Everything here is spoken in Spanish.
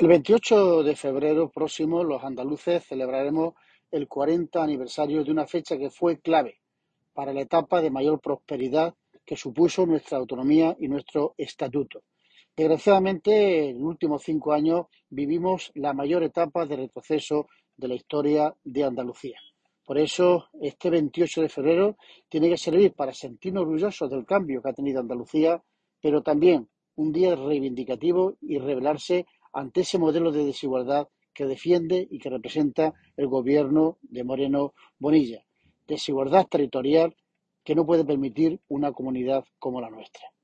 El 28 de febrero próximo, los andaluces celebraremos el 40 aniversario de una fecha que fue clave para la etapa de mayor prosperidad que supuso nuestra autonomía y nuestro estatuto. Desgraciadamente, en los últimos cinco años vivimos la mayor etapa de retroceso de la historia de Andalucía. Por eso, este 28 de febrero tiene que servir para sentirnos orgullosos del cambio que ha tenido Andalucía, pero también un día reivindicativo y rebelarse ante ese modelo de desigualdad que defiende y que representa el gobierno de Moreno Bonilla. Desigualdad territorial que no puede permitir una comunidad como la nuestra.